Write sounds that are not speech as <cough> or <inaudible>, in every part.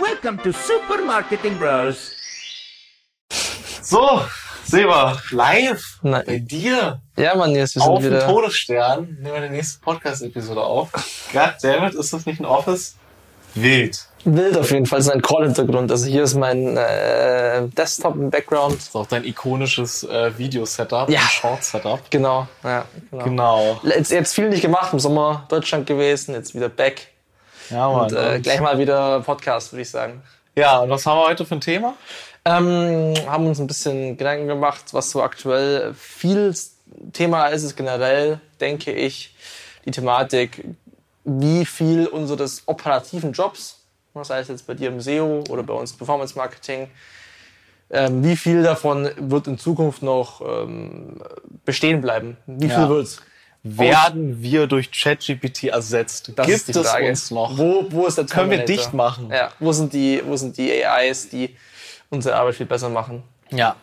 Welcome to Super Marketing Bros. So, Seba, live Nein. bei dir Ja, Mann, jetzt wir sind auf dem wieder. Todesstern. Nehmen wir die nächste Podcast-Episode auf. Goddammit, ist das nicht ein Office? Wild. Wild auf jeden Fall, ist ein Call-Hintergrund. Also hier ist mein äh, Desktop im Background. Das ist auch dein ikonisches äh, Video-Setup, Ja. ein Short-Setup. Genau, ja, genau. Genau. Jetzt, jetzt viel nicht gemacht, im Sommer Deutschland gewesen, jetzt wieder back. Ja, Mann. Und äh, gleich mal wieder Podcast, würde ich sagen. ja, und was haben wir heute für ein Thema? Ähm, haben uns ein bisschen Gedanken gemacht, was so aktuell viel Thema ist, ist generell, denke ich, die Thematik, wie viel unseres operativen Jobs, sei es jetzt bei dir im SEO oder bei uns Performance Marketing, ähm, wie viel davon wird in Zukunft noch ähm, bestehen bleiben? Wie Ja. viel wird's? Werden wir durch ChatGPT ersetzt? Das Gibt ist die es Frage. uns noch? Wo, wo ist der Können wir dicht machen? Ja, wo sind die, wo sind die AIs, die unsere Arbeit viel besser machen? Ja.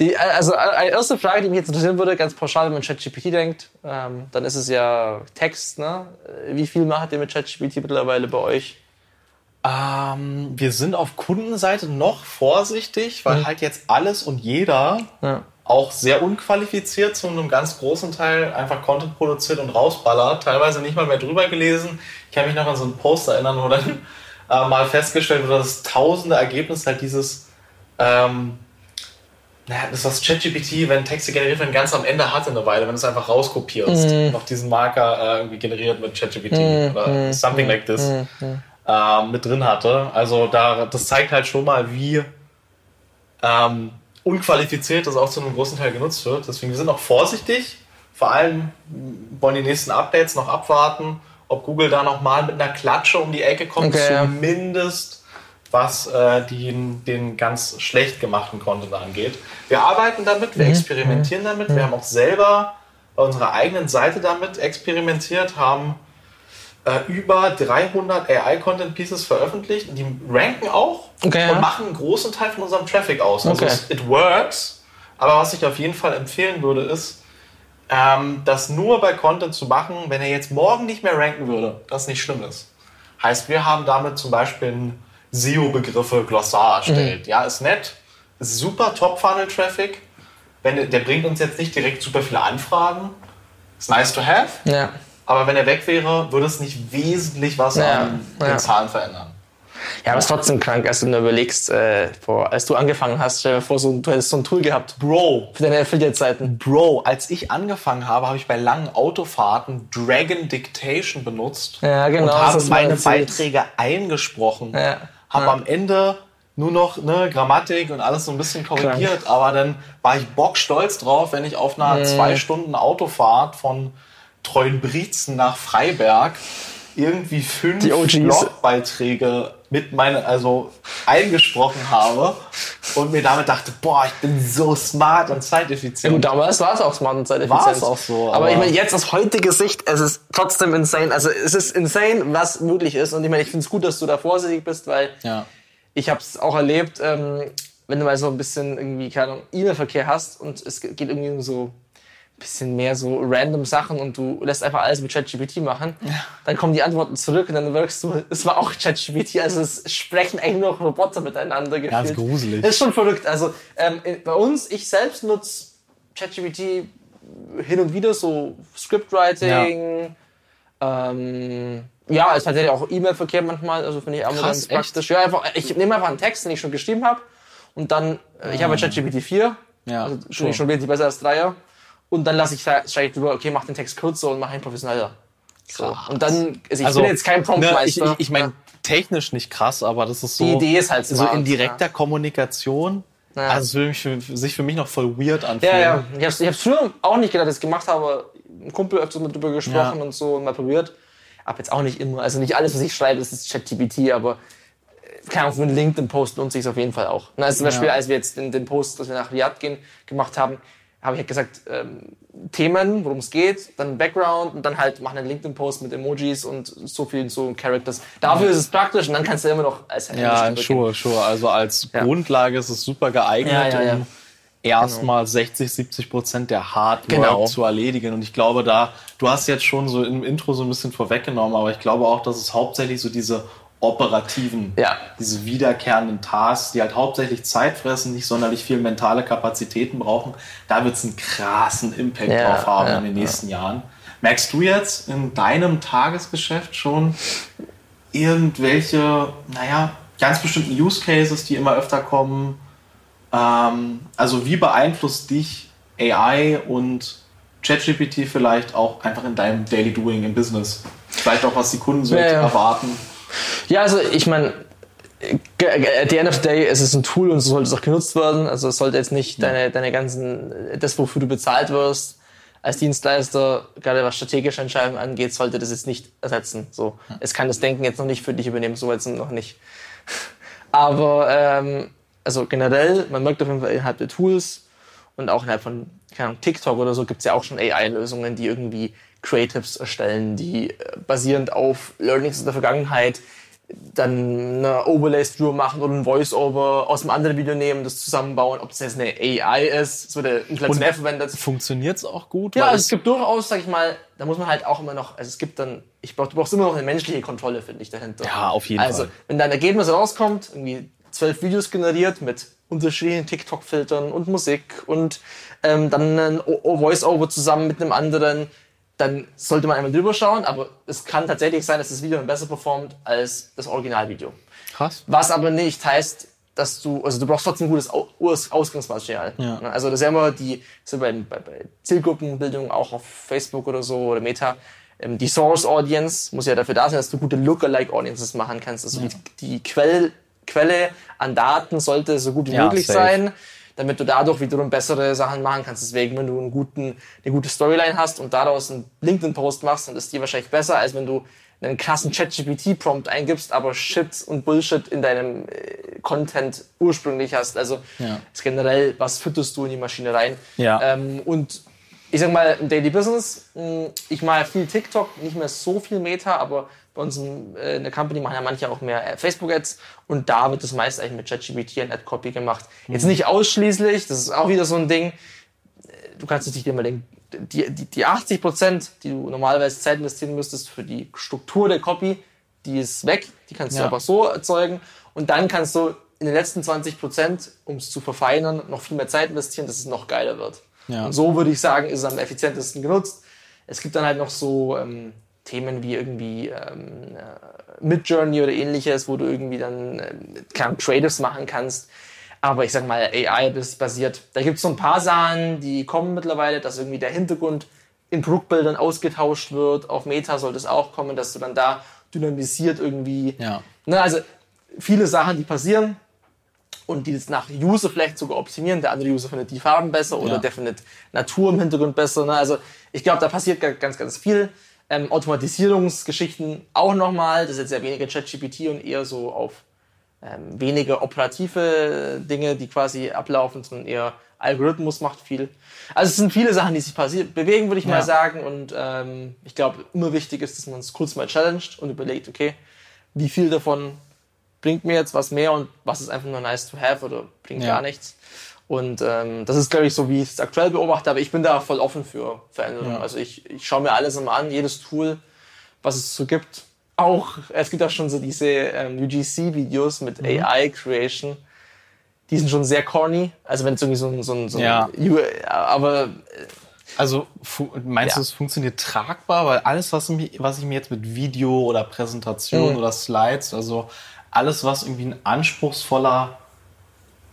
Die, also eine erste Frage, die mich jetzt interessieren würde, ganz pauschal, wenn man ChatGPT denkt, ähm, dann ist es ja Text. Ne? Wie viel macht ihr mit ChatGPT mittlerweile bei euch? Ähm, wir sind auf Kundenseite noch vorsichtig, weil halt jetzt alles und jeder Ja. Auch sehr unqualifiziert zu einem ganz großen Teil einfach Content produziert und rausballert. Teilweise nicht mal mehr drüber gelesen. Ich kann mich noch an so einen Post erinnern, wo dann äh, mal festgestellt wurde, dass tausende Ergebnisse halt dieses, ähm, naja, das was ChatGPT, wenn Texte generiert werden, ganz am Ende hatte eine Weile, wenn du es einfach rauskopierst. Noch diesen Marker äh, irgendwie generiert mit ChatGPT oder something like this ähm, mit drin hatte. Also da, das zeigt halt schon mal, wie ähm, unqualifiziert das auch zu einem großen Teil genutzt wird. Deswegen wir sind auch vorsichtig. Vor allem wollen die nächsten Updates noch abwarten, ob Google da nochmal mit einer Klatsche um die Ecke kommt, Okay, zumindest was äh, den, den ganz schlecht gemachten Content angeht. Wir arbeiten damit, Mhm. wir experimentieren damit. Wir haben auch selber bei unserer eigenen Seite damit experimentiert, haben äh, über 300 AI-Content-Pieces veröffentlicht. Die ranken auch Okay, und ja. machen einen großen Teil von unserem Traffic aus. Also Okay. es, it works. Aber was ich auf jeden Fall empfehlen würde, ist, ähm, das nur bei Content zu machen, wenn er jetzt morgen nicht mehr ranken würde, das nicht schlimm ist. Heißt, wir haben damit zum Beispiel ein SEO-Begriffe Glossar erstellt. Ja, ist nett, ist super Top-Funnel-Traffic. Wenn, der- der bringt uns jetzt nicht direkt super viele Anfragen. Ist nice to have. Ja. Aber wenn er weg wäre, würde es nicht wesentlich was Ja, an den ja. Zahlen verändern. Ja, aber es ist trotzdem krank, als du nur überlegst, äh, vor, als du angefangen hast, stell dir vor, so, du hättest so ein Tool gehabt Bro, für deine Affiliate-Seiten. Bro, als ich angefangen habe, habe ich bei langen Autofahrten Dragon Dictation benutzt Ja, genau, und habe meine. Beiträge eingesprochen. Ja. Habe Ja. am Ende nur noch ne, Grammatik und alles so ein bisschen korrigiert, aber dann war ich bockstolz drauf, wenn ich auf einer zwei Stunden Autofahrt von Treuenbrietzen nach Freiberg irgendwie fünf. Blogbeiträge mit meinen, also eingesprochen habe und mir damit dachte, boah, ich bin so smart und zeiteffizient. Gut, damals war es auch smart und zeiteffizient. War es auch so, Aber, aber- ich meine, jetzt aus heutiger Sicht, es ist trotzdem insane. Also es ist insane, was möglich ist. Und ich meine, ich finde es gut, dass du da vorsichtig bist, weil Ja. ich habe es auch erlebt, ähm, wenn du mal so ein bisschen irgendwie, keine Ahnung, E-Mail-Verkehr hast und es geht irgendwie um so bisschen mehr so random Sachen und du lässt einfach alles mit ChatGPT machen, dann kommen die Antworten zurück und dann wirkst du, es war auch ChatGPT, also es sprechen eigentlich nur noch Roboter miteinander gefühlt. Ganz gruselig. Das ist schon verrückt. Also ähm, bei uns, ich selbst nutze ChatGPT hin und wieder so Scriptwriting, ähm, ja, es hat ja auch E-Mail-Verkehr manchmal, also finde ich auch ganz praktisch. Ja, einfach, ich nehme einfach einen Text, den ich schon geschrieben habe und dann, äh, ich habe ja ChatGPT 4, Ja, also schon, schon wesentlich besser als 3er und dann lasse ich, schreibe ich drüber, okay, mach den Text kürzer und mach ihn professioneller. So. Und dann, also ich Also, bin jetzt kein Ne, ich Promptmeister. ich, ich meine, technisch nicht krass, aber das ist so. Die Idee ist halt so smart, in direkter Kommunikation. Ja. Also es würde mich für, sich für mich noch voll weird anfühlen. Ja, ja. Ich hab's, ich hab's früher auch nicht gedacht, dass ich gemacht habe. Ein Kumpel öfters mit drüber gesprochen Ja. und so und mal probiert. Hab jetzt auch nicht immer, also nicht alles, was ich schreibe, ist ChatGPT, aber äh, keine Ahnung, für einen LinkedIn-Post lohnt sich auf jeden Fall auch. Na, Also zum Beispiel, Ja. als wir jetzt den, den Post, dass wir nach Riyadh gehen, gemacht haben, habe ich halt gesagt, ähm, Themen, worum es geht, dann Background und dann halt machen einen LinkedIn-Post mit Emojis und so vielen so Characters. Dafür ist es praktisch und dann kannst du immer noch als Ja, sure, sure. Also als Ja. Grundlage ist es super geeignet, Ja, ja, um erstmal 60, 70 Prozent der Hard Work Genau. zu erledigen. Und ich glaube, da, du hast jetzt schon so im Intro so ein bisschen vorweggenommen, aber ich glaube auch, dass es hauptsächlich so diese operativen, Ja. diese wiederkehrenden Tasks, die halt hauptsächlich Zeit fressen, nicht sonderlich viel mentale Kapazitäten brauchen, da wird es einen krassen Impact Ja, drauf haben ja, in den nächsten Jahren. Merkst du jetzt in deinem Tagesgeschäft schon irgendwelche, naja, ganz bestimmten Use Cases, die immer öfter kommen? Ähm, also wie beeinflusst dich AI und ChatGPT vielleicht auch einfach in deinem Daily Doing im Business? Vielleicht auch, was die Kunden so erwarten. Ja, also ich meine, at the end of the day, es ist ein Tool und so sollte es auch genutzt werden. Also es sollte jetzt nicht deine, deine ganzen, das, wofür du bezahlt wirst, als Dienstleister, gerade was strategische Entscheidungen angeht, sollte das jetzt nicht ersetzen. So, es kann das Denken jetzt noch nicht für dich übernehmen, so wir noch nicht. <laughs> Aber ähm, also generell, man merkt auf jeden Fall innerhalb der Tools und auch innerhalb von keine Ahnung, TikTok oder so gibt es ja auch schon AI-Lösungen, die irgendwie Creatives erstellen, die äh, basierend auf Learnings aus der Vergangenheit dann eine Overlay-Stream machen oder ein Voice-Over aus einem anderen Video nehmen, das zusammenbauen, ob das jetzt eine AI ist, es wird ja inflationär verwendet. Funktioniert es auch gut? Ja, also es gibt durchaus, sag ich mal, da muss man halt auch immer noch, also es gibt dann, ich brauch, du brauchst immer noch eine menschliche Kontrolle, finde ich, dahinter. Ja, auf jeden also, Fall. wenn dein Ergebnis rauskommt, irgendwie zwölf Videos generiert mit unterschiedlichen TikTok-Filtern und Musik und ähm, dann ein Voice-Over zusammen mit einem anderen, dann sollte man einmal drüber schauen, aber es kann tatsächlich sein, dass das Video dann besser performt als das Originalvideo. krass. Was aber nicht heißt, dass du, also du brauchst trotzdem gutes Au- Aus- Ausgangsmaterial. Ja. Also das ist ja immer die, so bei, bei, bei Zielgruppenbildung auch auf Facebook oder so oder Meta, ähm, die Source Audience muss ja dafür da sein, dass du gute Lookalike Audiences machen kannst. Also die, die Quell, Quelle an Daten sollte so gut wie Ja, möglich safe. sein, damit du dadurch wiederum bessere Sachen machen kannst. Deswegen, wenn du einen guten, eine gute Storyline hast und daraus einen LinkedIn-Post machst, dann ist die wahrscheinlich besser, als wenn du einen krassen ChatGPT-Prompt eingibst, aber Shit und Bullshit in deinem äh, Content ursprünglich hast. Also Ja. generell, was fütterst du in die Maschine rein? Ja. Ähm, und ich sag mal, im Daily Business, mh, ich mache viel TikTok, nicht mehr so viel Meta, aber bei uns im, äh, in der Company machen ja manche auch mehr äh, Facebook-Ads und da wird das meist eigentlich mit ChatGPT und Ad-Copy gemacht. Jetzt nicht ausschließlich, das ist auch wieder so ein Ding. Äh, Du kannst dich dir mal denken, die, die, die 80 Prozent, die du normalerweise Zeit investieren müsstest für die Struktur der Copy, die ist weg, die kannst du Ja. einfach so erzeugen und dann kannst du in den letzten 20 Prozent, um es zu verfeinern, noch viel mehr Zeit investieren, dass es noch geiler wird. Ja. So würde ich sagen, ist es am effizientesten genutzt. Es gibt dann halt noch so ähm, Themen wie irgendwie ähm, äh, Midjourney oder ähnliches, wo du irgendwie dann ähm, Creatives machen kannst. Aber ich sag mal, AI ist basiert. Da gibt es so ein paar Sachen, die kommen mittlerweile, dass irgendwie der Hintergrund in Produktbildern ausgetauscht wird. Auf Meta sollte es auch kommen, dass du dann da dynamisiert irgendwie. Ja. Ne, also viele Sachen, die passieren und die das nach User vielleicht sogar optimieren. Der andere User findet die Farben besser oder Ja. der findet Natur im Hintergrund besser. Ne? Also ich glaube, da passiert ga- ganz, ganz viel. Ähm, Automatisierungsgeschichten auch nochmal. Das ist jetzt ja weniger ChatGPT und eher so auf ähm, weniger operative Dinge, die quasi ablaufen, sondern eher Algorithmus macht viel. Also es sind viele Sachen, die sich bewegen, würde ich mal Ja. sagen. Und ähm, ich glaube, immer wichtig ist, dass man es kurz mal challenged und überlegt, okay, wie viel davon bringt mir jetzt was mehr und was ist einfach nur nice to have oder bringt Ja. gar nichts. Und ähm, das ist, glaube ich, so, wie ich es aktuell beobachte, aber ich bin da voll offen für Veränderungen. Ja. Also ich, ich schaue mir alles immer an, jedes Tool, was es so gibt. Auch, es gibt auch schon so diese ähm, UGC-Videos mit Mhm. AI-Creation. Die sind schon sehr corny. Also wenn es irgendwie so ein, so ein, so ein Ja. Aber Also fu- meinst Ja. du, es funktioniert tragbar? Weil alles, was, mich, was ich mir jetzt mit Video oder Präsentation Mhm. oder Slides, also alles, was irgendwie ein anspruchsvoller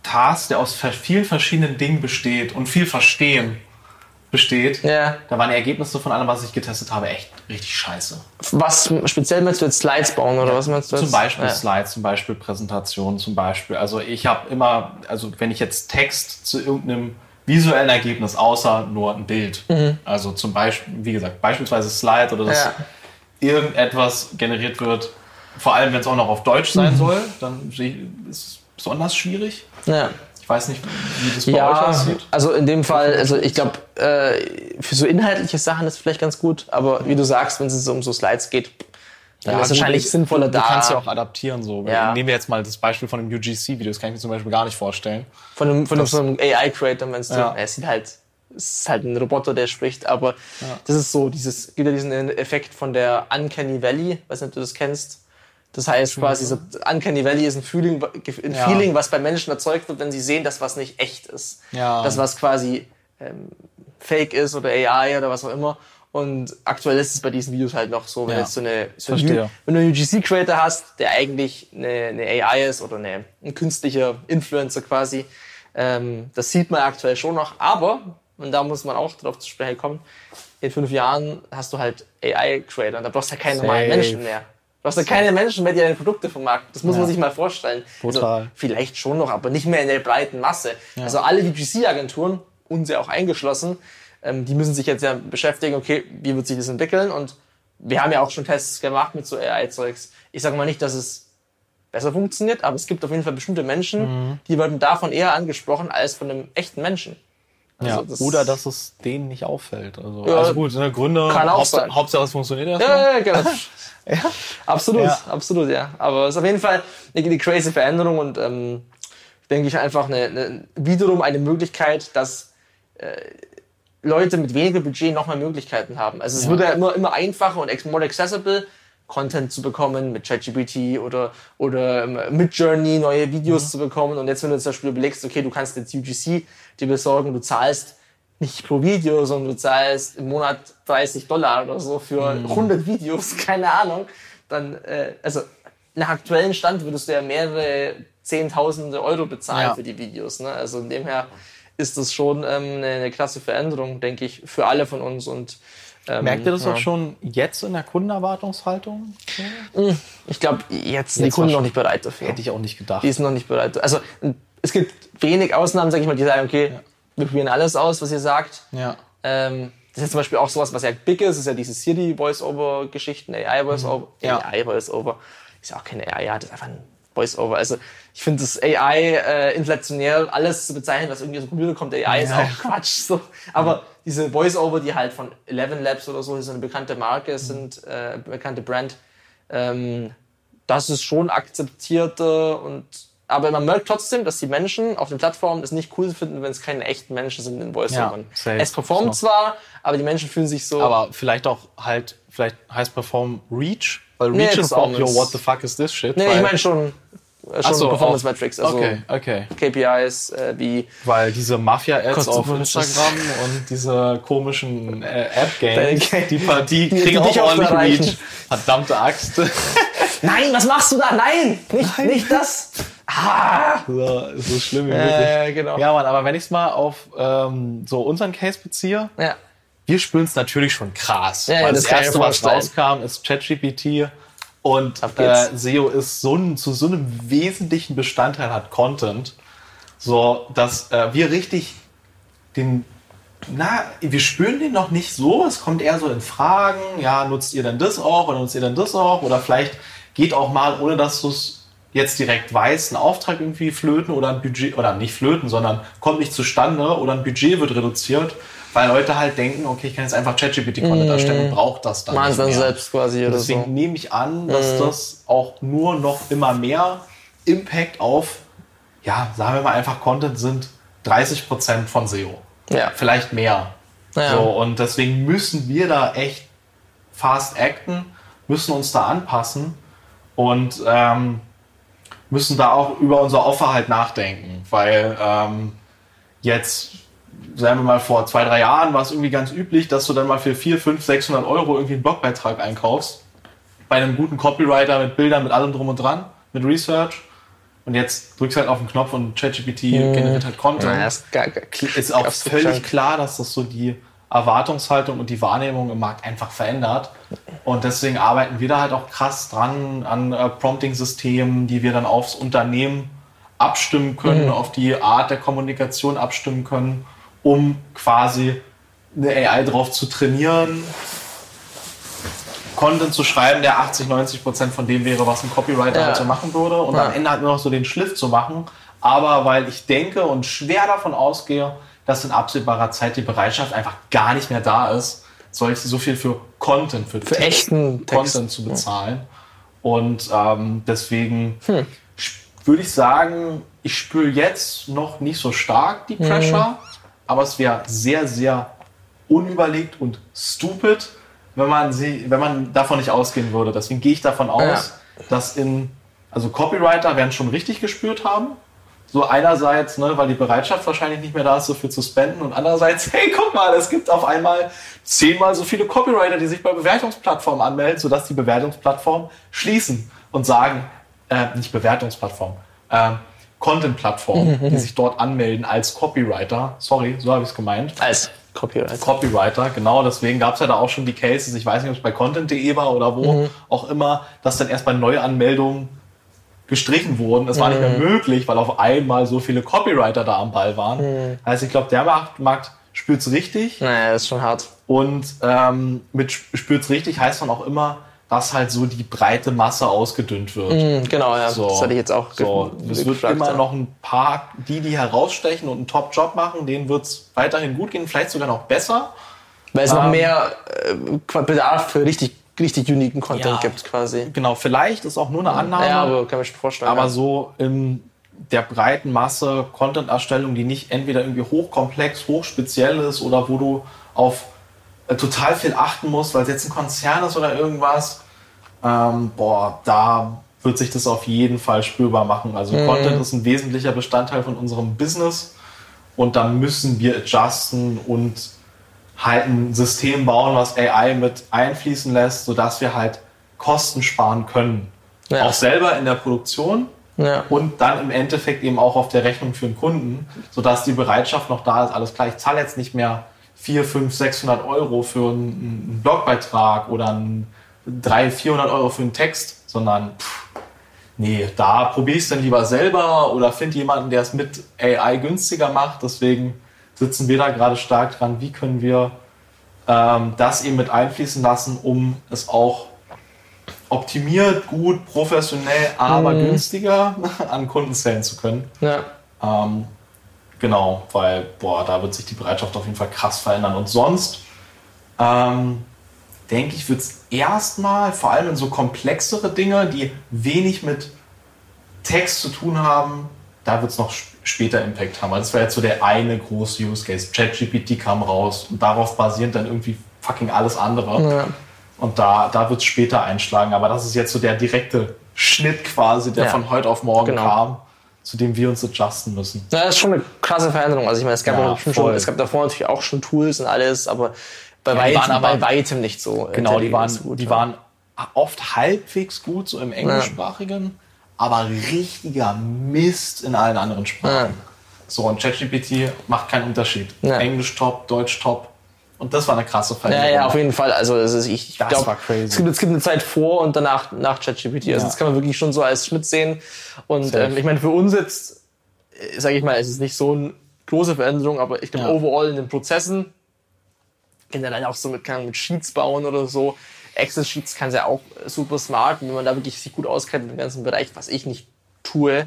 Task, der aus vielen verschiedenen Dingen besteht und viel Verstehen besteht, ja, da waren die Ergebnisse von allem, was ich getestet habe, echt richtig scheiße. was speziell meinst du jetzt Slides bauen oder was meinst du jetzt? Zum Beispiel ja. Slides, zum Beispiel Präsentationen, zum Beispiel. Also ich habe immer, also wenn ich jetzt Text zu irgendeinem visuellen Ergebnis, außer nur ein Bild, also zum Beispiel, wie gesagt, beispielsweise Slide oder dass Ja. irgendetwas generiert wird, vor allem wenn es auch noch auf Deutsch sein soll, dann ist es besonders schwierig. Ja. Ich weiß nicht, wie das bei euch Ja, aussieht. also in dem Fall, also ich glaube, äh, für so inhaltliche Sachen ist es vielleicht ganz gut, aber wie du sagst, wenn es um so Slides geht, dann ist es wahrscheinlich ich- sinnvoller du, da. Du kannst ja auch adaptieren so. Ja. Nehmen wir jetzt mal das Beispiel von dem UGC-Video, das kann ich mir zum Beispiel gar nicht vorstellen. Von einem, von einem, so einem AI-Creator meinst du? Ja. Es sieht halt, es ist halt ein Roboter, der spricht, aber das ist so, dieses, gibt ja diesen Effekt von der Uncanny Valley, weiß nicht, ob du das kennst. Das heißt quasi, so Uncanny Valley ist ein Feeling, ein Ja. Feeling, was bei Menschen erzeugt wird, wenn sie sehen, dass was nicht echt ist. Ja. Das, was quasi ähm, Fake ist oder AI oder was auch immer. Und aktuell ist es bei diesen Videos halt noch so, wenn Ja. jetzt so eine, so Verstehe. wenn du einen UGC-Creator hast, der eigentlich eine, eine AI ist oder eine, ein künstlicher Influencer quasi, ähm, das sieht man aktuell schon noch. Aber, und da muss man auch drauf zu sprechen kommen, in fünf Jahren hast du halt AI-Creator und da brauchst du ja keine normalen Safe. Menschen mehr. Du hast ja keine Menschen mehr, die deine Produkte vermarkten. Das muss man sich mal vorstellen. Total. Also, vielleicht schon noch, aber nicht mehr in der breiten Masse. Also alle UGC-Agenturen, uns ja auch eingeschlossen, ähm, die müssen sich jetzt ja beschäftigen, okay, wie wird sich das entwickeln? Und wir haben ja auch schon Tests gemacht mit so AI-Zeugs. Ich sage mal nicht, dass es besser funktioniert, aber es gibt auf jeden Fall bestimmte Menschen, die werden davon eher angesprochen als von einem echten Menschen. Also Ja. das- Oder dass es denen nicht auffällt. Also, Ja, also gut, ne, Gründe, kann auch Hauptsache, sein. Hauptsache es funktioniert erstmal. Ja, <laughs> ja, genau. Absolut, Ja. absolut, ja. Aber es ist auf jeden Fall eine, eine crazy Veränderung und ähm, denke ich einfach eine, eine, wiederum eine Möglichkeit, dass äh, Leute mit weniger Budget noch mehr Möglichkeiten haben. Also es wird ja immer, immer einfacher und more accessible, Content zu bekommen mit ChatGPT oder, oder ähm, mit Journey neue Videos zu bekommen. Und jetzt, wenn du zum Beispiel überlegst, okay, du kannst jetzt UGC dir besorgen, du zahlst nicht pro Video, sondern du zahlst im Monat 30 Dollar oder so für 100 Videos, <laughs> keine Ahnung, dann, äh, also nach aktuellen Stand würdest du ja mehrere Zehntausende Euro bezahlen Ja. für die Videos. Ne? Also in dem her ist das schon ähm, eine, eine krasse Veränderung, denke ich, für alle von uns. Und ähm, Merkt ihr das ja. auch schon jetzt in der Kundenerwartungshaltung? Ich glaube, jetzt sind die Kunden noch nicht bereit dafür. Hätte ich auch nicht gedacht. Die sind noch nicht bereit. Also es gibt wenig Ausnahmen, sage ich mal, die sagen, okay, wir probieren alles aus, was ihr sagt. Ja. Ähm, das ist jetzt zum Beispiel auch sowas, was ja big ist, ist ja diese Siri-Voice-Over-Geschichten, AI-Voice-Over. Ja. AI-Voice-Over. Ist ja auch keine AI, das ist einfach ein Voice-Over. Also ich finde das AI äh, inflationär, alles zu bezeichnen, was irgendwie aus dem Computer kommt, AI ist Ja. auch Quatsch. So. Aber diese Voice-Over, die halt von Eleven Labs oder so, so eine bekannte Marke sind, äh, bekannte Brand, ähm, das ist schon akzeptierter und aber man merkt trotzdem, dass die Menschen auf den Plattformen es nicht cool finden, wenn es keine echten Menschen sind in Voice-Overn. Ja, es performt So. zwar, aber die Menschen fühlen sich so. Aber vielleicht auch halt, vielleicht heißt Perform Reach, weil Nee, Reach ist auch, yo, what the fuck is this shit? nee, weil, ich meine schon, äh, schon so, Performance Metrics, also okay, okay. KPIs äh, wie Weil diese Mafia-Ads Kostet auf Instagram und diese komischen äh, Deine App-Games, Ga- <laughs> die, die, die kriegen auch ordentlich. Reach. Verdammte Axt. <laughs> Nein, was machst du da? Nein, nicht, nicht das. Ah, so, so schlimm wie möglich. äh, genau. Ja, Mann, aber wenn ich es mal auf ähm, so unseren Case beziehe, Ja. wir spüren es natürlich schon krass. Ja, weil das das, erste, was rauskam, ist ChatGPT. Und äh, SEO ist so ein, zu so einem wesentlichen Bestandteil hat Content, so dass äh, wir richtig den, na, wir spüren den noch nicht so. Es kommt eher so in Fragen, ja, nutzt ihr denn das auch oder nutzt ihr denn das auch? Oder vielleicht geht auch mal, ohne dass du es jetzt direkt weißt, ein Auftrag irgendwie flöten oder ein Budget, oder nicht flöten, sondern kommt nicht zustande oder ein Budget wird reduziert, weil Leute halt denken, okay, ich kann jetzt einfach ChatGPT-Content erstellen und braucht das dann Machen dann selbst quasi oder Deswegen so. nehme ich an, dass das auch nur noch immer mehr Impact auf, ja, sagen wir mal einfach Content sind 30% von SEO. Ja. Vielleicht mehr. Ja. So, und deswegen müssen wir da echt fast acten, müssen uns da anpassen und ähm, müssen da auch über unser Offer halt nachdenken, weil ähm, jetzt, sagen wir mal, vor zwei, drei Jahren war es irgendwie ganz üblich, dass du dann mal für 4, 5, 600 Euro irgendwie einen Blogbeitrag einkaufst. Bei einem guten Copywriter mit Bildern, mit allem drum und dran, mit Research. Und jetzt drückst du halt auf den Knopf und ChatGPT generiert halt Content. Ja, ist, ist auch völlig klar, dass das so die Erwartungshaltung und die Wahrnehmung im Markt einfach verändert. Und deswegen arbeiten wir da halt auch krass dran an äh, Prompting-Systemen, die wir dann aufs Unternehmen abstimmen können, Mhm. auf die Art der Kommunikation abstimmen können, um quasi eine AI drauf zu trainieren, Content zu schreiben, der 80, 90 Prozent von dem wäre, was ein Copywriter Ja. halt so machen würde und Ja. am Ende halt nur noch so den Schliff zu machen. Aber weil ich denke und schwer davon ausgehe, dass in absehbarer Zeit die Bereitschaft einfach gar nicht mehr da ist, solche so viel für Content, für, Für echten Text. Content zu bezahlen. Und ähm, deswegen Hm. würde ich sagen, ich spüre jetzt noch nicht so stark die Pressure, Hm. aber es wäre sehr, sehr unüberlegt und stupid, wenn man sie, wenn man davon nicht ausgehen würde. Deswegen gehe ich davon aus, dass in, also Copywriter werden schon richtig gespürt haben. So einerseits, ne, weil die Bereitschaft wahrscheinlich nicht mehr da ist, so viel zu spenden und andererseits, <laughs> hey, guck mal, es gibt auf einmal zehnmal so viele Copywriter, die sich bei Bewertungsplattformen anmelden, sodass die Bewertungsplattformen schließen und sagen, äh, nicht Bewertungsplattform, äh, Content-Plattformen, die sich dort anmelden als Copywriter. Sorry, so habe ich es gemeint. Als Copyright. Copywriter, genau. Deswegen gab es ja da auch schon die Cases, ich weiß nicht, ob es bei content.de war oder wo auch immer, dass dann erst bei Neuanmeldungen gestrichen wurden. Es war nicht mehr möglich, weil auf einmal so viele Copywriter da am Ball waren. Also ich glaube, der Markt, Markt spürt es richtig. Naja, das ist schon hart. Und ähm, mit spürt's richtig heißt dann auch immer, dass halt so die breite Masse ausgedünnt wird. Hm, Genau, ja. So. Das hatte ich jetzt auch So, es wird immer ja. noch ein paar, die, die herausstechen und einen Top-Job machen, denen wird es weiterhin gut gehen, vielleicht sogar noch besser. Weil es noch Ähm, mehr äh, Bedarf für richtig, richtig uniken Content Ja. gibt, quasi. Genau, vielleicht ist auch nur eine Annahme, Ja, aber kann man schon vorstellen. aber ja. so in der breiten Masse Content-Erstellung, die nicht entweder irgendwie hochkomplex, hochspeziell ist oder wo du auf äh, total viel achten musst, weil es jetzt ein Konzern ist oder irgendwas, ähm, boah, da wird sich das auf jeden Fall spürbar machen. Also Content ist ein wesentlicher Bestandteil von unserem Business und da müssen wir adjusten und halt ein System bauen, was AI mit einfließen lässt, sodass wir halt Kosten sparen können. Ja. Auch selber in der Produktion Ja. und dann im Endeffekt eben auch auf der Rechnung für den Kunden, sodass die Bereitschaft noch da ist. Alles klar, ich zahle jetzt nicht mehr 4, 5, 600 Euro für einen, einen Blogbeitrag oder ein 300, 400 Euro für einen Text, sondern pff, nee, da probiere ich es dann lieber selber oder finde jemanden, der es mit AI günstiger macht. Deswegen sitzen wir da gerade stark dran, wie können wir ähm, das eben mit einfließen lassen, um es auch optimiert, gut, professionell, aber günstiger <laughs> an Kunden zählen zu können. ja. Ähm, genau, weil, boah, da wird sich die Bereitschaft auf jeden Fall krass verändern. Und sonst, ähm, denke ich, wird es erstmal, vor allem in so komplexere Dinge, die wenig mit Text zu tun haben, da wird es noch sp- später Impact haben. Also das wäre jetzt so der eine große Use Case. ChatGPT kam raus und darauf basierend dann irgendwie fucking alles andere. Ja. Und da, da wird es später einschlagen. Aber das ist jetzt so der direkte Schnitt quasi, der Ja. von heute auf morgen Genau. kam, zu dem wir uns adjusten müssen. Ja, das ist schon eine krasse Veränderung. Also ich meine, es gab, Ja, auch schon, es gab davor natürlich auch schon Tools und alles, aber bei, weitem, waren aber- bei weitem nicht so. äh, Genau, die waren, so gut, die waren oft halbwegs gut, so im englischsprachigen, aber richtiger Mist in allen anderen Sprachen. Ja. So, und ChatGPT macht keinen Unterschied. Ja. Englisch top, Deutsch top. Und das war eine krasse Ja, Veränderung. ja, auf jeden Fall. Also es ist, ich, ich Das glaube, war crazy. es gibt, es gibt eine Zeit vor und danach nach ChatGPT. Also Ja. das kann man wirklich schon so als Schnitt sehen. Und ähm, ich meine, für uns jetzt, sage ich mal, es ist nicht so eine große Veränderung, aber ich glaube, Ja. overall in den Prozessen, generell auch so mit, mit Sheets bauen oder so, Excel-Sheets kann ja auch super smart, wenn man da wirklich sich gut auskennt im ganzen Bereich, was ich nicht tue.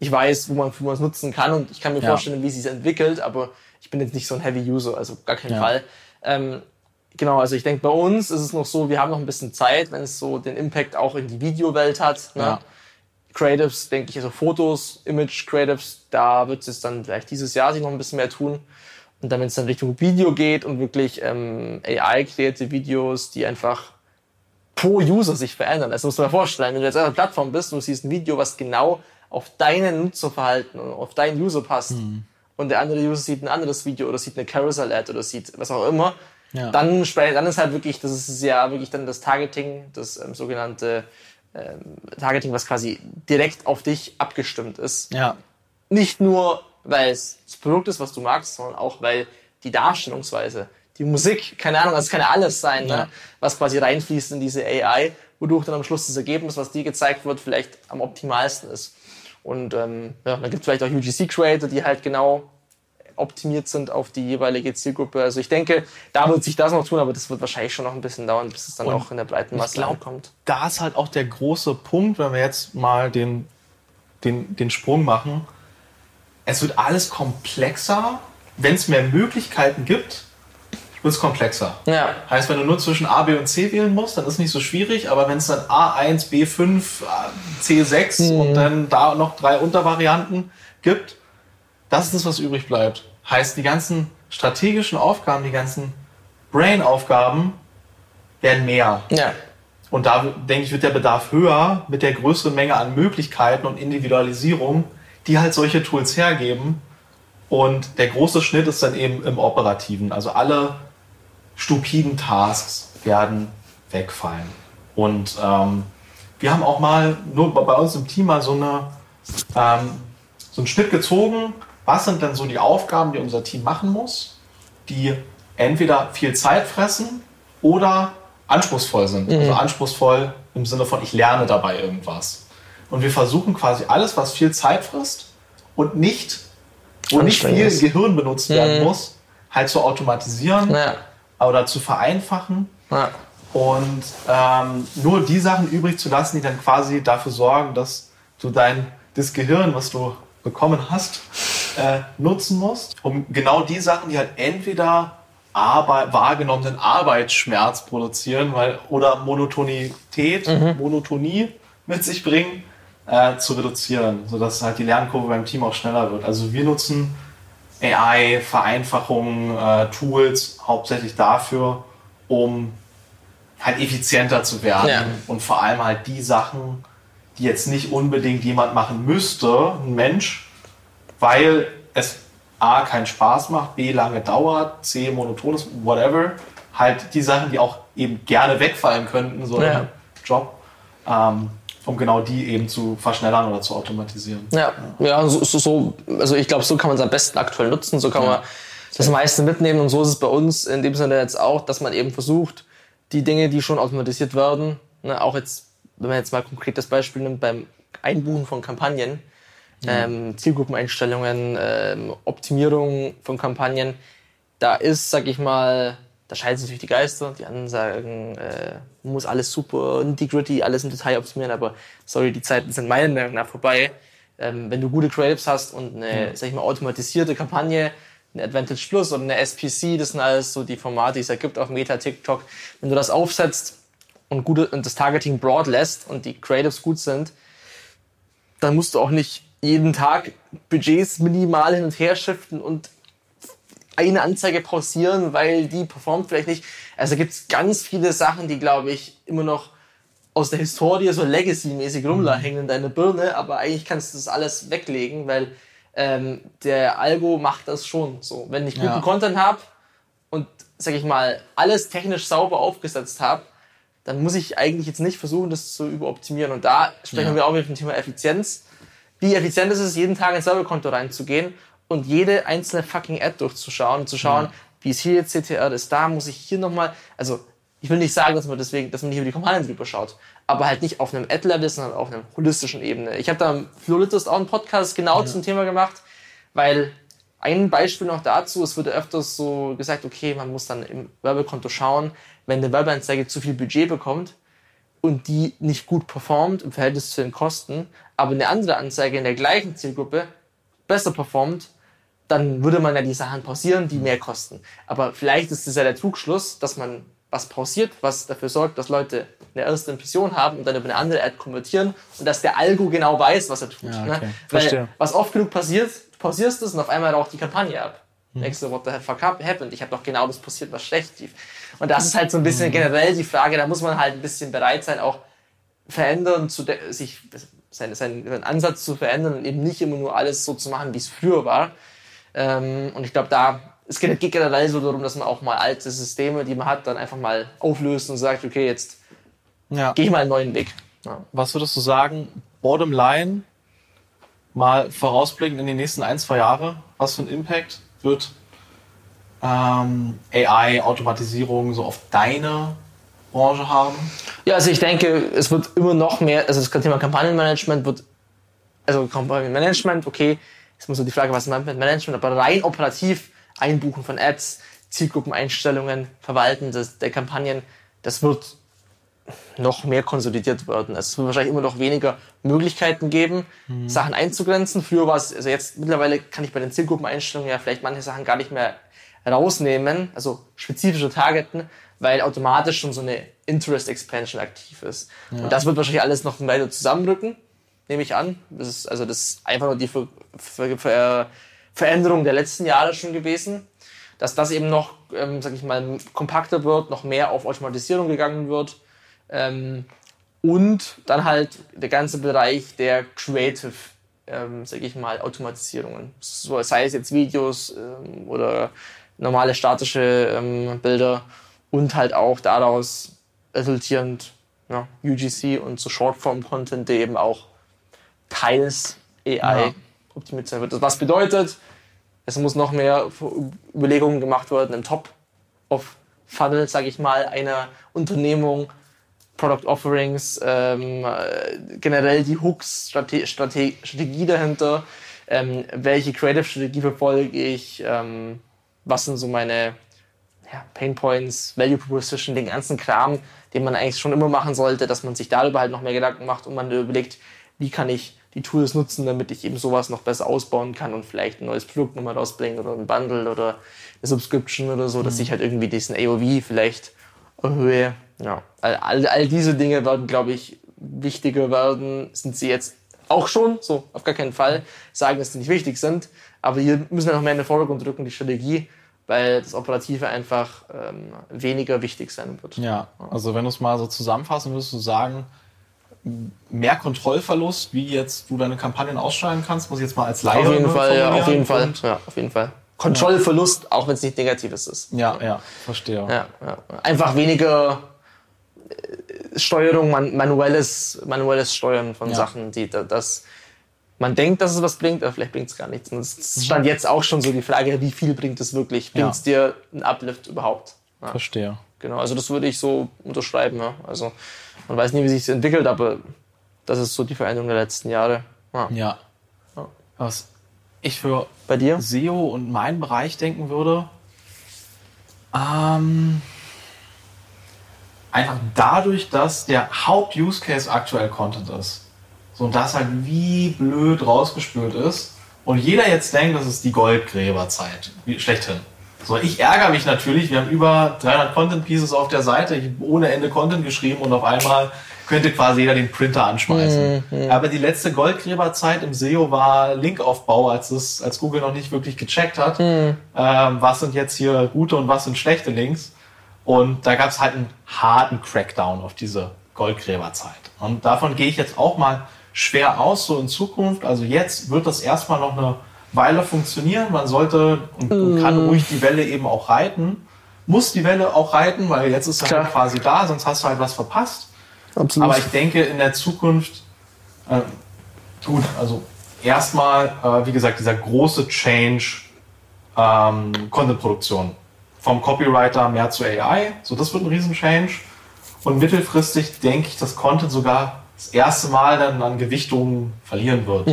Ich weiß, wo man, wo man es nutzen kann und ich kann mir Ja. vorstellen, wie es sich entwickelt, aber ich bin jetzt nicht so ein Heavy User, also gar keinen Ja. Fall. Ähm, genau, also ich denke, bei uns ist es noch so, wir haben noch ein bisschen Zeit, wenn es so den Impact auch in die Videowelt hat. Ne? Ja. Creatives, denke ich, also Fotos, Image Creatives, da wird es dann vielleicht dieses Jahr sich noch ein bisschen mehr tun. Und dann, wenn es dann Richtung Video geht und wirklich ähm, AI-kreierte Videos, die einfach pro User sich verändern. Das muss man sich vorstellen. Wenn du jetzt auf einer Plattform bist und du siehst ein Video, was genau auf deinen Nutzerverhalten und auf deinen User passt und der andere User sieht ein anderes Video oder sieht eine Carousel-Ad oder sieht was auch immer, Ja. dann, dann ist halt wirklich, das ist ja wirklich dann das Targeting, das ähm, sogenannte ähm, Targeting, was quasi direkt auf dich abgestimmt ist Ja. nicht nur, weil es das Produkt ist, was du magst, sondern auch, weil die Darstellungsweise, die Musik, keine Ahnung, das kann ja alles sein, Ja. ne? was quasi reinfließt in diese AI, wodurch dann am Schluss das Ergebnis, was dir gezeigt wird, vielleicht am optimalsten ist. Und ähm, ja, dann gibt es vielleicht auch UGC-Creator, die halt genau optimiert sind auf die jeweilige Zielgruppe. Also ich denke, da wird sich das noch tun, aber das wird wahrscheinlich schon noch ein bisschen dauern, bis es dann auch in der breiten Masse glaub, ankommt. da ist halt auch der große Punkt, wenn wir jetzt mal den, den, den Sprung machen. Es wird alles komplexer. Wenn es mehr Möglichkeiten gibt, wird es komplexer. Ja. Heißt, wenn du nur zwischen A, B und C wählen musst, dann ist nicht so schwierig, aber wenn es dann A1, B5, C6 und dann da noch drei Untervarianten gibt, das ist das, was übrig bleibt. Heißt, die ganzen strategischen Aufgaben, die ganzen Brain-Aufgaben werden mehr. Ja. Und da denke ich, wird der Bedarf höher mit der größeren Menge an Möglichkeiten und Individualisierung, die halt solche Tools hergeben. Und der große Schnitt ist dann eben im Operativen. Also alle stupiden Tasks werden wegfallen. Und ähm, wir haben auch mal nur bei uns im Team mal so, eine, ähm, so einen Schnitt gezogen. Was sind denn so die Aufgaben, die unser Team machen muss, die entweder viel Zeit fressen oder anspruchsvoll sind. Also anspruchsvoll im Sinne von, ich lerne dabei irgendwas. Und wir versuchen quasi alles, was viel Zeit frisst und nicht, wo nicht viel. Gehirn benutzt werden muss, halt zu automatisieren Ja. Oder zu vereinfachen Ja. und ähm, nur die Sachen übrig zu lassen, die dann quasi dafür sorgen, dass du dein das Gehirn, was du bekommen hast, äh, nutzen musst, um genau die Sachen, die halt entweder Arbeit, wahrgenommenen Arbeitsschmerz produzieren, weil oder Monotonität, Monotonie mit sich bringen, äh, zu reduzieren, sodass halt die Lernkurve beim Team auch schneller wird. Also wir nutzen AI, Vereinfachungen, äh, Tools hauptsächlich dafür, um halt effizienter zu werden Ja. und vor allem halt die Sachen, die jetzt nicht unbedingt jemand machen müsste, ein Mensch, weil es A keinen Spaß macht, B lange dauert, C monoton ist, whatever, halt die Sachen, die auch eben gerne wegfallen könnten, so Ja. im Job, ähm, um genau die eben zu verschnellern oder zu automatisieren. Ja, ja so, so, so, also ich glaube, so kann man es am besten aktuell nutzen, so kann man das meiste mitnehmen und so ist es bei uns in dem Sinne jetzt auch, dass man eben versucht, die Dinge, die schon automatisiert werden, ne, auch jetzt, wenn man jetzt mal konkret das Beispiel nimmt, beim Einbuchen von Kampagnen, ähm, Zielgruppeneinstellungen, ähm, Optimierung von Kampagnen, da ist, sag ich mal, da scheiden sich natürlich die Geister. Die anderen sagen, äh, man muss alles super nitty-gritty, alles im Detail optimieren, aber sorry, die Zeiten sind meiner Meinung nach vorbei. Ähm, wenn du gute Creatives hast und eine, sag ich mal, automatisierte Kampagne, eine Advantage Plus oder eine SPC, das sind alles so die Formate, die es da gibt auf Meta, TikTok. Wenn du das aufsetzt und, gute, und das Targeting broad lässt und die Creatives gut sind, dann musst du auch nicht jeden Tag Budgets minimal hin und her shiften und eine Anzeige pausieren, weil die performt vielleicht nicht. Also gibt es ganz viele Sachen, die, glaube ich, immer noch aus der Historie so Legacy-mäßig rumhängen in deiner Birne, aber eigentlich kannst du das alles weglegen, weil ähm, der Algo macht das schon so. Wenn ich guten Ja. Content habe und, sag ich mal, alles technisch sauber aufgesetzt habe, dann muss ich eigentlich jetzt nicht versuchen, das zu überoptimieren. Und da sprechen Ja. wir auch wieder vom Thema Effizienz. Wie effizient ist es, jeden Tag ins Serverkonto reinzugehen und jede einzelne fucking Ad durchzuschauen und zu schauen, wie ist hier jetzt CTR, ist da, muss ich hier nochmal, also ich will nicht sagen, dass man deswegen, dass man nicht über die Kampagnen drüber schaut, aber halt nicht auf einem Ad-Level, sondern auf einer holistischen Ebene. Ich habe da im Floritus auch einen Podcast genau zum Thema gemacht, weil ein Beispiel noch dazu, es wird öfters so gesagt, okay, man muss dann im Werbekonto schauen, wenn eine Werbeanzeige zu viel Budget bekommt und die nicht gut performt im Verhältnis zu den Kosten, aber eine andere Anzeige in der gleichen Zielgruppe besser performt, dann würde man ja die Sachen pausieren, die mehr kosten. Aber vielleicht ist es ja der Trugschluss, dass man was pausiert, was dafür sorgt, dass Leute eine erste Impression haben und dann über eine andere Ad konvertieren und dass der Algo genau weiß, was er tut. Ja, ne? okay. Weil Verstehe. was oft genug passiert, du pausierst es und auf einmal raucht die Kampagne ab. Mhm. Denkst du, what the fuck happened? Ich habe doch genau das passiert, was schlecht lief. Und das ist halt so ein Mhm. bisschen generell die Frage, da muss man halt ein bisschen bereit sein, auch verändern, zu sich seinen, seinen Ansatz zu verändern und eben nicht immer nur alles so zu machen, wie es früher war. Ähm, und ich glaube, da es geht, generell so darum, dass man auch mal alte Systeme, die man hat, dann einfach mal auflöst und sagt, okay, jetzt Ja. gehe ich mal einen neuen Weg. Ja. Was würdest du sagen, bottom line, mal vorausblickend in die nächsten ein, zwei Jahre, was für einen Impact wird ähm, AI, Automatisierung so auf deine Branche haben? Ja, also ich denke, es wird immer noch mehr, also das Thema Kampagnenmanagement wird, also Kampagnenmanagement, okay, ist immer so die Frage, was man mit Management, aber rein operativ Einbuchen von Ads, Zielgruppeneinstellungen, Verwalten des, der Kampagnen, das wird noch mehr konsolidiert werden. Es wird wahrscheinlich immer noch weniger Möglichkeiten geben, Sachen einzugrenzen. Früher war es, also jetzt mittlerweile kann ich bei den Zielgruppeneinstellungen ja vielleicht manche Sachen gar nicht mehr rausnehmen, also spezifische Targeten, weil automatisch schon so eine Interest Expansion aktiv ist. Und das wird wahrscheinlich alles noch weiter zusammenrücken, nehme ich an. Das ist, also das ist einfach nur die Ver Ver Ver Veränderung der letzten Jahre schon gewesen, dass das eben noch, ähm, sag ich mal, kompakter wird, noch mehr auf Automatisierung gegangen wird Ähm, und dann halt der ganze Bereich der Creative, ähm, sag ich mal, Automatisierungen. So, sei es jetzt Videos ähm, oder normale statische ähm, Bilder und halt auch daraus resultierend ja, UGC und so Shortform-Content, der eben auch teils AI Ja. optimiert sein wird. Was bedeutet, es muss noch mehr Überlegungen gemacht werden im Top of Funnel, sage ich mal, einer Unternehmung, Product Offerings, ähm, äh, generell die Hooks, Strate Strate Strategie dahinter, ähm, welche Creative Strategie verfolge ich, ähm, was sind so meine ja, Pain Points, Value Proposition, den ganzen Kram, den man eigentlich schon immer machen sollte, dass man sich darüber halt noch mehr Gedanken macht und man überlegt, wie kann ich die Tools nutzen, damit ich eben sowas noch besser ausbauen kann und vielleicht ein neues Produkt nochmal rausbringen oder ein Bundle oder eine Subscription oder so, dass ich halt irgendwie diesen AOV vielleicht erhöhe. Ja, all, all, all diese Dinge werden, glaube ich, wichtiger werden. Sind sie jetzt auch schon, so auf gar keinen Fall sagen, dass sie nicht wichtig sind, aber hier müssen wir noch mehr in den Vordergrund rücken, die Strategie, weil das Operative einfach ähm, weniger wichtig sein wird. Ja, also wenn du es mal so zusammenfassen würdest du sagen, mehr Kontrollverlust, wie jetzt du deine Kampagnen ausschreiben kannst, muss ich jetzt mal als Laie Auf jeden Fall, ja, auf jeden Fall, ja, auf jeden Fall. Kontrollverlust, auch wenn es nicht Negatives ist. Ja, ja, verstehe. Ja, ja. Einfach weniger äh, Steuerung, man, manuelles, manuelles Steuern von Ja. Sachen, die da- das man denkt, dass es was bringt, aber vielleicht bringt es gar nichts. Und es stand jetzt auch schon so die Frage, wie viel bringt es wirklich? Bringt es dir einen Uplift überhaupt? Ja, Verstehe. Genau, also das würde ich so unterschreiben. Ja. Also man weiß nie, wie sich es entwickelt, aber das ist so die Veränderung der letzten Jahre. Ja. Ja. Was ich für Bei dir? SEO und meinen Bereich denken würde, ähm, einfach dadurch, dass der Haupt-Use-Case aktuell Content ist. So, und das halt wie blöd rausgespült ist. Und jeder jetzt denkt, das ist die Goldgräberzeit. Schlechthin. So, ich ärgere mich natürlich. Wir haben über 300 Content Pieces auf der Seite. Ich habe ohne Ende Content geschrieben und auf einmal könnte quasi jeder den Printer anschmeißen. Aber die letzte Goldgräberzeit im SEO war Linkaufbau, als es, als Google noch nicht wirklich gecheckt hat, ähm, was sind jetzt hier gute und was sind schlechte Links. Und da gab es halt einen harten Crackdown auf diese Goldgräberzeit. Und davon gehe ich jetzt auch mal schwer aus, so in Zukunft. Also jetzt wird das erstmal noch eine Weile funktionieren. Man sollte und, und kann ruhig die Welle eben auch reiten. Muss die Welle auch reiten, weil jetzt ist sie halt quasi da, sonst hast du halt was verpasst. Absolut. Aber ich denke, in der Zukunft, äh, gut, also erstmal, äh, wie gesagt, dieser große Change ähm, Content-Produktion. Vom Copywriter mehr zu AI. So, das wird ein riesen Change. Und mittelfristig denke ich, dass Content sogar das erste Mal dann an Gewichtung verlieren wird.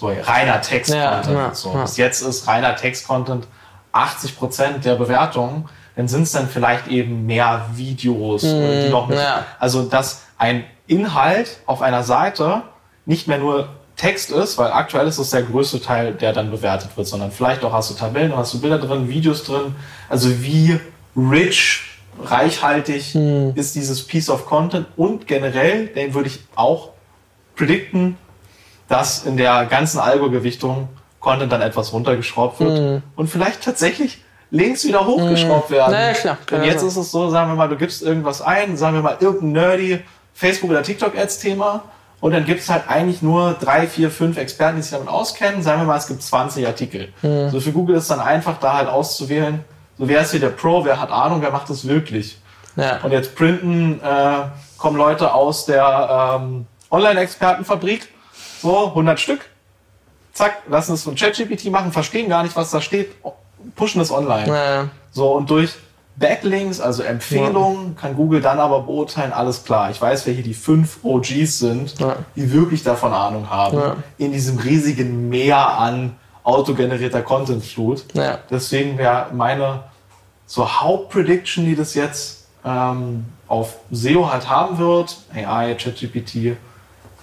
So reiner Text-Content. Ja, ja, so. Bis jetzt ist reiner Text-Content 80% der Bewertungen. Dann sind es dann vielleicht eben mehr Videos, oder die noch mit. Also, dass ein Inhalt auf einer Seite nicht mehr nur Text ist, weil aktuell ist es der größte Teil, der dann bewertet wird, sondern vielleicht auch hast du Tabellen, hast du Bilder drin, Videos drin. Also wie rich, reichhaltig ist dieses Piece of Content und generell, den würde ich auch predikten, dass in der ganzen Algo-Gewichtung Content dann etwas runtergeschraubt wird und vielleicht tatsächlich Links wieder hochgeschraubt werden. Na ja, klar. Denn jetzt ist es so, sagen wir mal, du gibst irgendwas ein, sagen wir mal irgendein nerdy Facebook- oder TikTok-Ads-Thema und dann gibt es halt eigentlich nur drei, vier, fünf Experten, die sich damit auskennen. Sagen wir mal, es gibt 20 Artikel. So für Google ist dann einfach, da halt auszuwählen, so wer ist hier der Pro, wer hat Ahnung, wer macht das wirklich. ja. Und jetzt printen, äh, kommen Leute aus der ähm, Online-Expertenfabrik, so 100 Stück, zack, lassen es von ChatGPT machen, verstehen gar nicht, was da steht, pushen es online. Ja. So, und durch Backlinks, also Empfehlungen, kann Google dann aber beurteilen, alles klar, ich weiß, wer hier die fünf OGs sind, Ja. die wirklich davon Ahnung haben, Ja. in diesem riesigen Meer an autogenerierter Content-Flut. Ja. Deswegen wäre meine so Hauptprediction, die das jetzt ähm, auf SEO halt haben wird, AI, ChatGPT,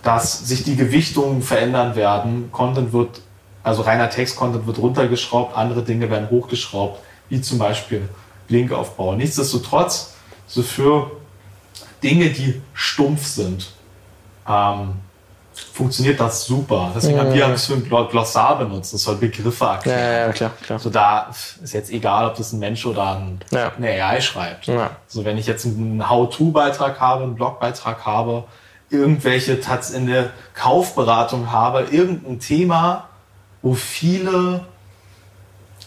dass sich die Gewichtungen verändern werden. Content wird, also reiner Text-Content wird runtergeschraubt, andere Dinge werden hochgeschraubt, wie zum Beispiel Linkaufbau. Nichtsdestotrotz, so für Dinge, die stumpf sind, ähm, funktioniert das super. Deswegen haben wir es für ein Gl- Glossar benutzt. Das soll Begriffe erklären. ja, ja, klar, klar. Also da ist jetzt egal, ob das ein Mensch oder ein, Ja. eine AI schreibt. Ja. Also wenn ich jetzt einen How-To-Beitrag habe, einen Blogbeitrag habe, irgendwelche Tats in der Kaufberatung habe, irgendein Thema, wo viele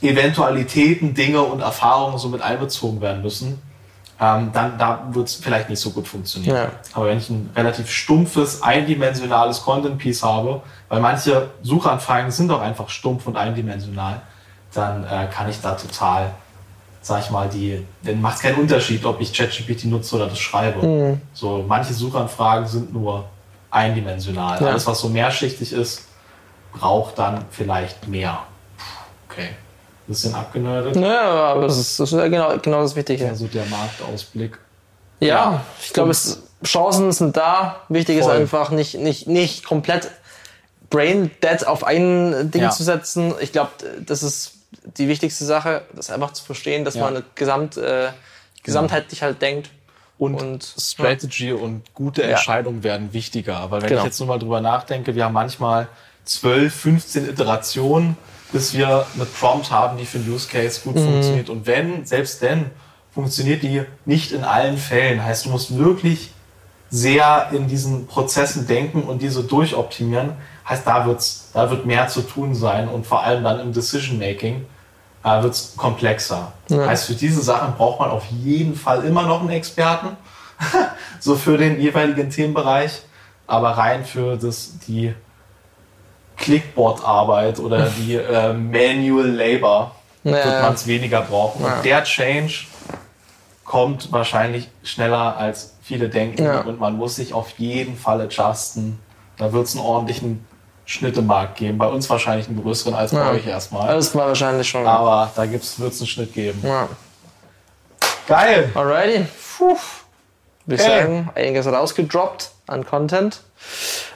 Eventualitäten, Dinge und Erfahrungen so mit einbezogen werden müssen, ähm, dann da wird es vielleicht nicht so gut funktionieren. Ja. Aber wenn ich ein relativ stumpfes, eindimensionales Content-Piece habe, weil manche Suchanfragen sind doch einfach stumpf und eindimensional, dann äh, kann ich da total, sag ich mal, die, dann macht es keinen Unterschied, ob ich ChatGPT nutze oder das schreibe. Mhm. So, manche Suchanfragen sind nur eindimensional. Ja. Alles, was so mehrschichtig ist, braucht dann vielleicht mehr. Okay. Bisschen abgenördet. Ja, aber das ist, das ist ja genau, genau das Wichtige. Also der Marktausblick. Ja, Ja. ich glaube, Chancen sind da. Wichtig ist Voll. einfach nicht, nicht, nicht komplett brain dead auf ein Ding Ja. zu setzen. Ich glaube, das ist die wichtigste Sache, das einfach zu verstehen, dass Ja. man gesamt, äh, gesamtheitlich halt denkt. Und, Und- Strategy und gute Entscheidungen werden wichtiger. Weil wenn Genau. ich jetzt nur mal drüber nachdenke, wir haben manchmal 12, 15 Iterationen, bis wir eine Prompt haben, die für einen Use Case Mhm. gut funktioniert. Und wenn, selbst dann, funktioniert die nicht in allen Fällen. Heißt, du musst wirklich sehr in diesen Prozessen denken und diese durchoptimieren. Heißt, da, wird's, da wird mehr zu tun sein und vor allem dann im Decision Making äh, wird es komplexer. Heißt, für diese Sachen braucht man auf jeden Fall immer noch einen Experten, <laughs> so für den jeweiligen Themenbereich, aber rein für das, die Clickboard-Arbeit oder <laughs> die äh, Manual Labor Ja, wird ja. man es weniger brauchen. Ja. Und der Change kommt wahrscheinlich schneller als viele denken Ja. und man muss sich auf jeden Fall adjusten. Da wird es einen ordentlichen Schnittemarkt geben. Bei uns wahrscheinlich einen größeren als bei Ja. euch erstmal. Das war wahrscheinlich schon. Aber da wird es einen Schnitt geben. Ja. Geil! Alrighty. Puh. Würde ich Okay. sagen, einiges rausgedroppt an Content.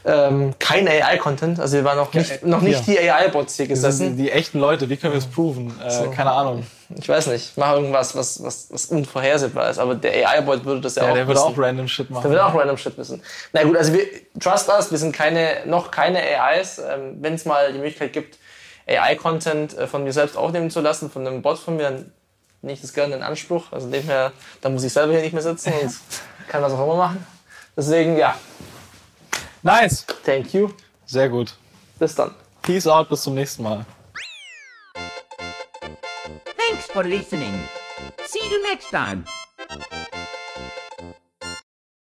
Ähm, kein AI-Content, also wir waren noch nicht, noch nicht die AI-Bots hier gesessen. die echten Leute, wie können wir es proven? Äh, Keine Ahnung. Ich weiß nicht, mach irgendwas, was, was, was unvorhersehbar ist, aber der AI-Bot würde das ja, Ja, auch der würde wissen. auch random Shit machen. Der will auch random Shit wissen. Na gut, also wir, trust us, wir sind keine, noch keine AIs. Ähm, Wenn es mal die Möglichkeit gibt, AI-Content äh, von mir selbst aufnehmen zu lassen, von einem Bot von mir, dann nehme ich das gerne in Anspruch. Also dem her, da muss ich selber hier nicht mehr sitzen und <laughs> kann das auch immer machen. Deswegen, ja, Nice! thank you. Sehr gut. Bis dann. Peace out, bis zum nächsten Mal. Thanks for listening. See you next time.